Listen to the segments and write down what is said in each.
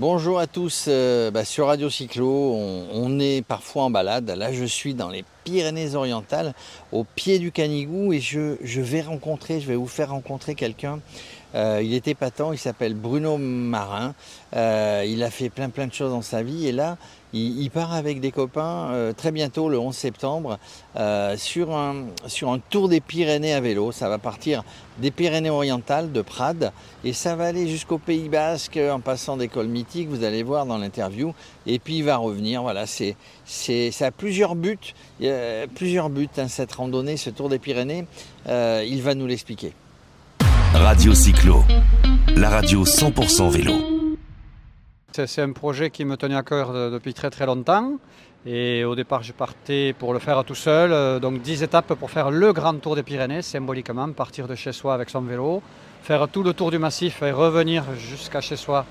Bonjour à tous, euh, bah, sur Radio Cyclo, on, est parfois en balade. Là, je suis dans les Pyrénées-Orientales, au pied du Canigou, et je, vais rencontrer, je vais vous faire rencontrer quelqu'un. Euh, il est épatant, il s'appelle Bruno Marin. Euh, il a fait plein plein de choses dans sa vie, et là, il, part avec des copains euh, très bientôt, le 11 septembre, sur, un, tour des Pyrénées à vélo. Ça va partir des Pyrénées-Orientales, de Prades, et ça va aller jusqu'au Pays Basque en passant des cols mythiques, vous allez voir dans l'interview. Et puis il va revenir. Voilà, c'est, c'est, ça a plusieurs buts, plusieurs buts, hein, cette randonnée, ce tour des Pyrénées. Il va nous l'expliquer. Radio Cyclo, la radio 100% vélo. C'est un projet qui me tenait à cœur depuis très très longtemps. Et au départ, je partais pour le faire tout seul. Euh, donc 10 étapes pour faire le grand tour des Pyrénées, symboliquement, partir de chez soi avec son vélo, faire tout le tour du massif et revenir jusqu'à chez soi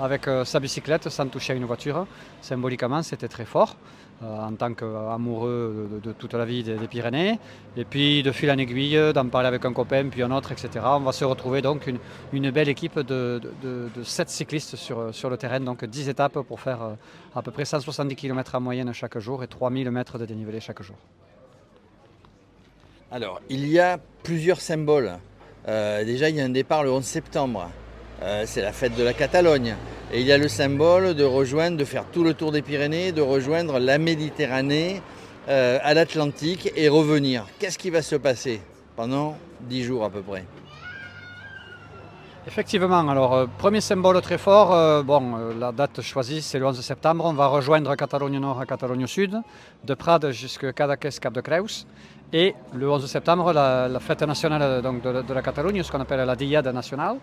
avec euh, sa bicyclette sans toucher à une voiture. Symboliquement, c'était très fort. Euh, en tant qu'amoureux de, toute la vie des, Pyrénées. Et puis de fil en aiguille, d'en parler avec un copain, puis un autre, etc. On va se retrouver donc une, belle équipe de, de, 7 cyclistes sur, sur le terrain, donc 10 étapes pour faire euh, à peu près 170 km en moyenne chaque jour et 3000 mètres de dénivelé chaque jour. Alors, il y a plusieurs symboles. Euh, déjà, il y a un départ le 11 septembre. C'est la fête de la Catalogne. Et il y a le symbole de rejoindre, de faire tout le tour des Pyrénées, de rejoindre la Méditerranée euh, à l'Atlantique et revenir. Qu'est-ce qui va se passer pendant dix jours à peu près? Effectivement, alors euh, premier symbole très fort, euh, bon, la date choisie c'est le 11 septembre, on va rejoindre Catalogne Nord à Catalogne Sud, de Prades jusqu'à Cadaqués, Cap de Creus, et le 11 septembre la, fête nationale de, de, la Catalogne, ce qu'on appelle la Diade nationale,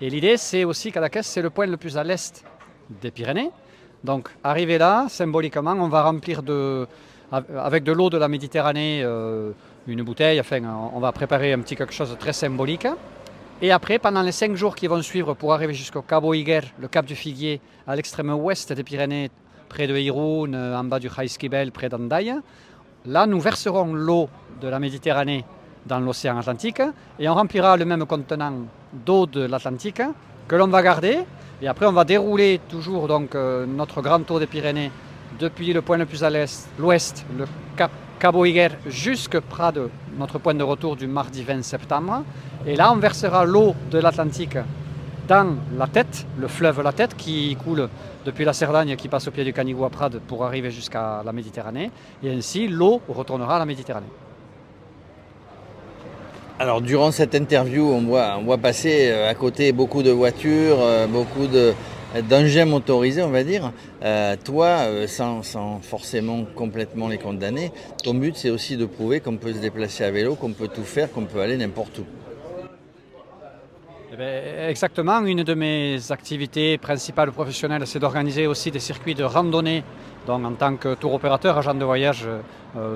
et l'idée, c'est aussi qu'Adaques, c'est le point le plus à l'est des Pyrénées. Donc, arrivé là, symboliquement, on va remplir de, avec de l'eau de la Méditerranée euh, une bouteille. Enfin, on va préparer un petit quelque chose de très symbolique. Et après, pendant les cinq jours qui vont suivre pour arriver jusqu'au Cabo Higuer, le cap du Figuier, à l'extrême ouest des Pyrénées, près de Irún, en bas du Jaisquibel, près d'Andaille, là, nous verserons l'eau de la Méditerranée dans l'océan Atlantique et on remplira le même contenant d'eau de l'Atlantique que l'on va garder. Et après, on va dérouler toujours donc, euh, notre grand tour des Pyrénées depuis le point le plus à l'est, l'ouest, le Cap Cabo Higuer, jusque Prades, notre point de retour du mardi 20 septembre. Et là, on versera l'eau de l'Atlantique dans la tête, le fleuve La Tête, qui coule depuis la Cerdagne, qui passe au pied du Canigou à Prades pour arriver jusqu'à la Méditerranée. Et ainsi, l'eau retournera à la Méditerranée. Alors durant cette interview, on voit, passer euh, à côté beaucoup de voitures, euh, beaucoup d'engins motorisés, on va dire. Euh, toi, sans, forcément complètement les condamner, ton but c'est aussi de prouver qu'on peut se déplacer à vélo, qu'on peut tout faire, qu'on peut aller n'importe où. Eh ben, exactement, une de mes activités principales professionnelles, c'est d'organiser aussi des circuits de randonnée, donc en tant que tour opérateur, agent de voyage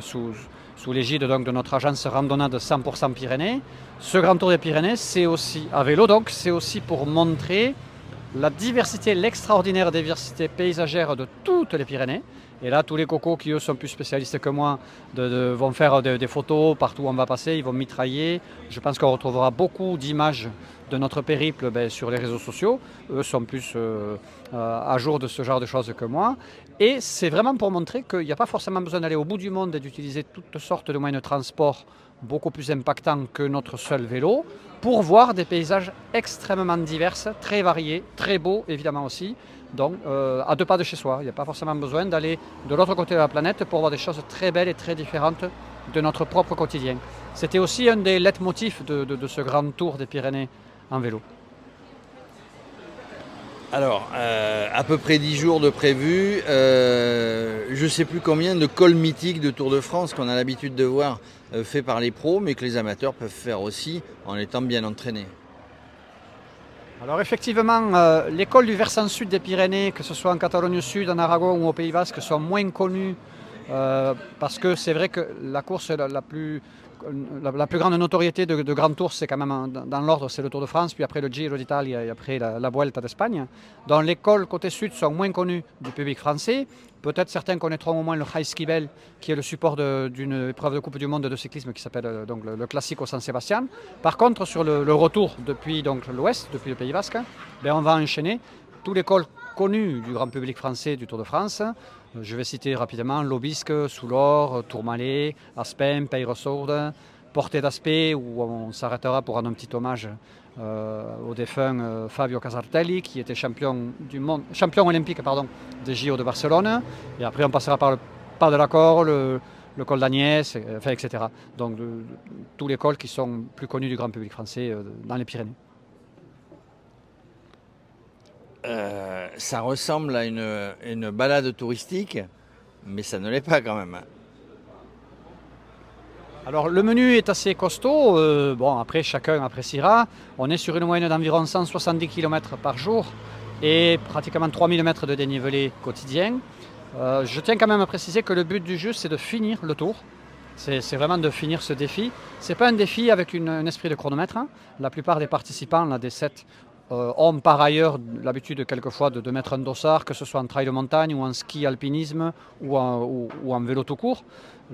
sous sous l'égide de notre agence randonnade 100% Pyrénées. Ce Grand Tour des Pyrénées, c'est aussi à vélo, donc c'est aussi pour montrer la diversité, l'extraordinaire diversité paysagère de toutes les Pyrénées. Et là, tous les cocos qui eux sont plus spécialistes que moi vont faire des photos partout où on va passer, ils vont mitrailler. Je pense qu'on retrouvera beaucoup d'images de notre périple ben, sur les réseaux sociaux. Eux sont plus euh, euh, à jour de ce genre de choses que moi. Et c'est vraiment pour montrer qu'il n'y a pas forcément besoin d'aller au bout du monde et d'utiliser toutes sortes de moyens de transport beaucoup plus impactants que notre seul vélo pour voir des paysages extrêmement divers, très variés, très beaux évidemment aussi. Donc euh, à deux pas de chez soi, il n'y a pas forcément besoin d'aller de l'autre côté de la planète pour voir des choses très belles et très différentes de notre propre quotidien. C'était aussi un des leitmotifs de, de ce grand tour des Pyrénées en vélo. Alors, euh, à peu près 10 jours de prévu. Euh, je ne sais plus combien de cols mythiques de Tour de France qu'on a l'habitude de voir euh, fait par les pros, mais que les amateurs peuvent faire aussi en étant bien entraînés. Alors effectivement, les cols du versant sud des Pyrénées, que ce soit en Catalogne Sud, en Aragon ou au Pays Basque, sont moins connus parce que c'est vrai que la course la plus la, plus grande notoriété de, Grand Tour, c'est quand même dans, l'ordre, c'est le Tour de France, puis après le Giro d'Italie et après la, Vuelta d'Espagne. Dans l'école côté sud sont moins connus du public français. Peut-être certains connaîtront au moins le High Skibel, qui est le support d'une épreuve de Coupe du Monde de cyclisme qui s'appelle euh, donc le, classique au San Sébastien. Par contre, sur le, retour depuis l'ouest, depuis le Pays Basque, ben, on va enchaîner tous les cols connus du grand public français du Tour de France. Je vais citer rapidement Lobisque, Soulor, Tourmalet, Aspen, Peyresourde, Portée d'Aspect, où on s'arrêtera pour rendre un petit hommage euh, au défunt euh, Fabio Casartelli, qui était champion, olympique pardon, des JO de Barcelone. Et après, on passera par le pas de l'accord, le, le col d'Agnès, etc. Donc, tous les cols qui sont plus connus du grand public français euh, dans les Pyrénées. Euh, ça ressemble à une, balade touristique, mais ça ne l'est pas quand même. Alors le menu est assez costaud, euh, bon après chacun appréciera. On est sur une moyenne d'environ 170 km par jour et pratiquement 3000 mètres de dénivelé quotidien. Euh, je tiens quand même à préciser que le but du jeu c'est de finir le tour. C'est vraiment de finir ce défi. Ce n'est pas un défi avec un esprit de chronomètre. Hein. La plupart des participants, là, des 7, euh, ont par ailleurs l'habitude quelquefois de, mettre un dossard, que ce soit en trail de montagne ou en ski alpinisme ou en, ou, ou en vélo tout court.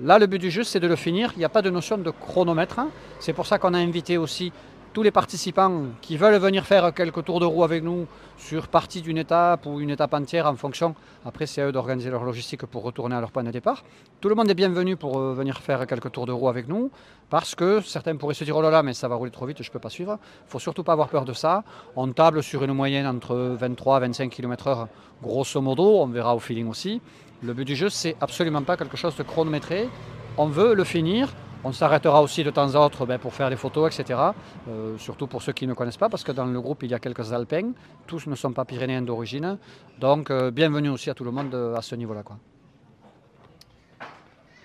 Là, le but du jeu, c'est de le finir. Il n'y a pas de notion de chronomètre. C'est pour ça qu'on a invité aussi tous les participants qui veulent venir faire quelques tours de roue avec nous sur partie d'une étape ou une étape entière en fonction. Après, c'est à eux d'organiser leur logistique pour retourner à leur point de départ. Tout le monde est bienvenu pour euh, venir faire quelques tours de roue avec nous parce que certains pourraient se dire oh là là, mais ça va rouler trop vite, je ne peux pas suivre. Il ne faut surtout pas avoir peur de ça. On table sur une moyenne entre 23 et 25 km/h, grosso modo. On verra au feeling aussi. Le but du jeu, c'est absolument pas quelque chose de chronométré. On veut le finir on s'arrêtera aussi de temps à autre ben, pour faire des photos, etc. Euh, surtout pour ceux qui ne connaissent pas, parce que dans le groupe, il y a quelques Alpins. Tous ne sont pas pyrénéens d'origine. Donc, euh, bienvenue aussi à tout le monde à ce niveau-là.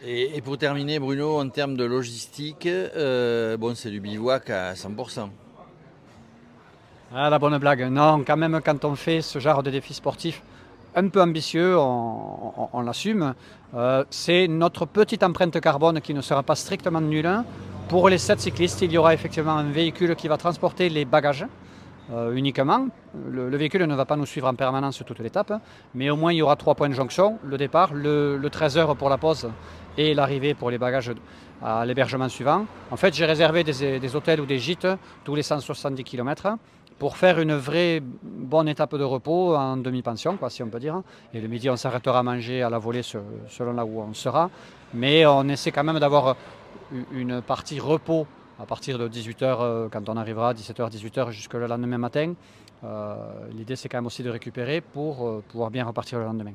Et, et, pour terminer, Bruno, en termes de logistique, euh, bon, c'est du bivouac à 100%. Ah, la bonne blague. Non, quand même, quand on fait ce genre de défi sportif, un peu ambitieux, on, l'assume. Euh, c'est notre petite empreinte carbone qui ne sera pas strictement nulle. Pour les 7 cyclistes, il y aura effectivement un véhicule qui va transporter les bagages euh, uniquement. Le, le, véhicule ne va pas nous suivre en permanence toute l'étape, mais au moins il y aura trois points de jonction, le départ, le, le 13h pour la pause et l'arrivée pour les bagages à l'hébergement suivant. En fait, j'ai réservé des, hôtels ou des gîtes tous les 170 km pour faire une vraie bonne étape de repos en demi-pension, quoi, si on peut dire. Et le midi, on s'arrêtera à manger à la volée selon là où on sera. Mais on essaie quand même d'avoir une partie repos à partir de 18h, euh, quand on arrivera, 17h, 18h, jusque le lendemain matin. Euh, L'idée, c'est quand même aussi de récupérer pour euh, pouvoir bien repartir le lendemain.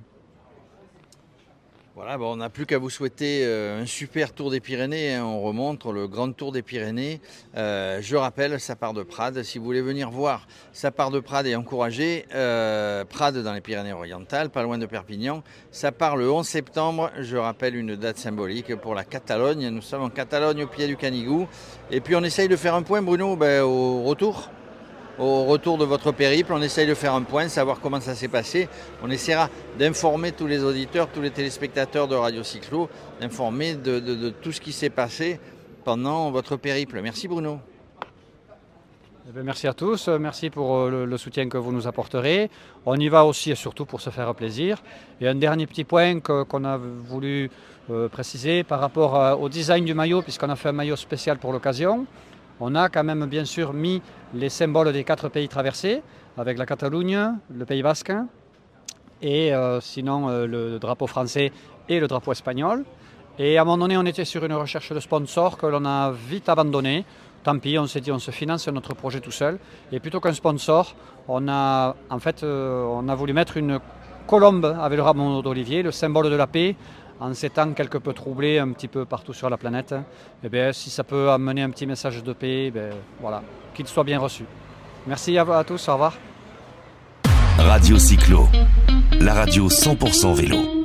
Voilà, on n'a plus qu'à vous souhaiter euh, un super tour des Pyrénées. Hein. On remonte le grand tour des Pyrénées. Euh, je rappelle, ça part de Prades. Si vous voulez venir voir, ça part de Prades et encourager euh, Prades dans les Pyrénées-Orientales, pas loin de Perpignan. Ça part le 11 septembre. Je rappelle une date symbolique pour la Catalogne. Nous sommes en Catalogne au pied du Canigou. Et puis on essaye de faire un point, Bruno, ben, au retour au retour de votre périple, on essaye de faire un point, savoir comment ça s'est passé. On essaiera d'informer tous les auditeurs, tous les téléspectateurs de Radio Cyclo, d'informer de, de, tout ce qui s'est passé pendant votre périple. Merci Bruno. Eh bien, merci à tous, merci pour euh, le, soutien que vous nous apporterez. On y va aussi et surtout pour se faire plaisir. Et un dernier petit point qu'on qu a voulu euh, préciser par rapport à, au design du maillot, puisqu'on a fait un maillot spécial pour l'occasion. On a quand même bien sûr mis les symboles des quatre pays traversés, avec la Catalogne, le Pays Basque, et euh, sinon euh, le drapeau français et le drapeau espagnol. Et à un moment donné, on était sur une recherche de sponsor que l'on a vite abandonné. Tant pis, on s'est dit, on se finance notre projet tout seul. Et plutôt qu'un sponsor, on a, en fait, euh, on a voulu mettre une colombe avec le rameau d'olivier, le symbole de la paix, en ces temps quelque peu troublés un petit peu partout sur la planète, eh bien, si ça peut amener un petit message de paix, eh voilà, qu'il soit bien reçu. Merci à, à tous, au revoir. Radio Cyclo, la radio 100% vélo.